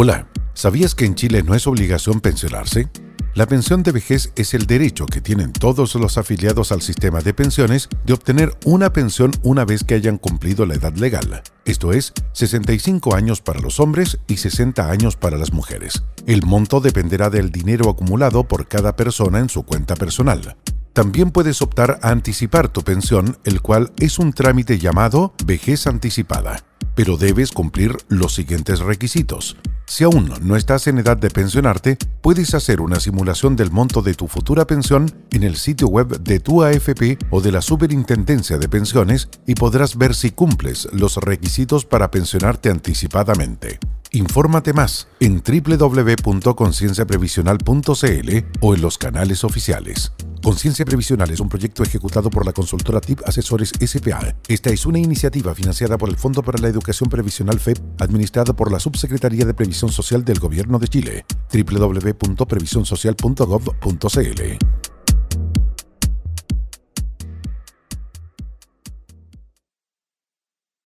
Hola, ¿sabías que en Chile no es obligación pensionarse? La pensión de vejez es el derecho que tienen todos los afiliados al sistema de pensiones de obtener una pensión una vez que hayan cumplido la edad legal, esto es, 65 años para los hombres y 60 años para las mujeres. El monto dependerá del dinero acumulado por cada persona en su cuenta personal. También puedes optar a anticipar tu pensión, el cual es un trámite llamado vejez anticipada, pero debes cumplir los siguientes requisitos. Si aún no estás en edad de pensionarte, puedes hacer una simulación del monto de tu futura pensión en el sitio web de tu AFP o de la Superintendencia de Pensiones y podrás ver si cumples los requisitos para pensionarte anticipadamente. Infórmate más en www.concienciaprevisional.cl o en los canales oficiales. Conciencia Previsional es un proyecto ejecutado por la consultora TIP Asesores SPA. Esta es una iniciativa financiada por el Fondo para la Educación Previsional FEP, administrada por la Subsecretaría de Previsión Social del Gobierno de Chile. www.previsionsocial.gov.cl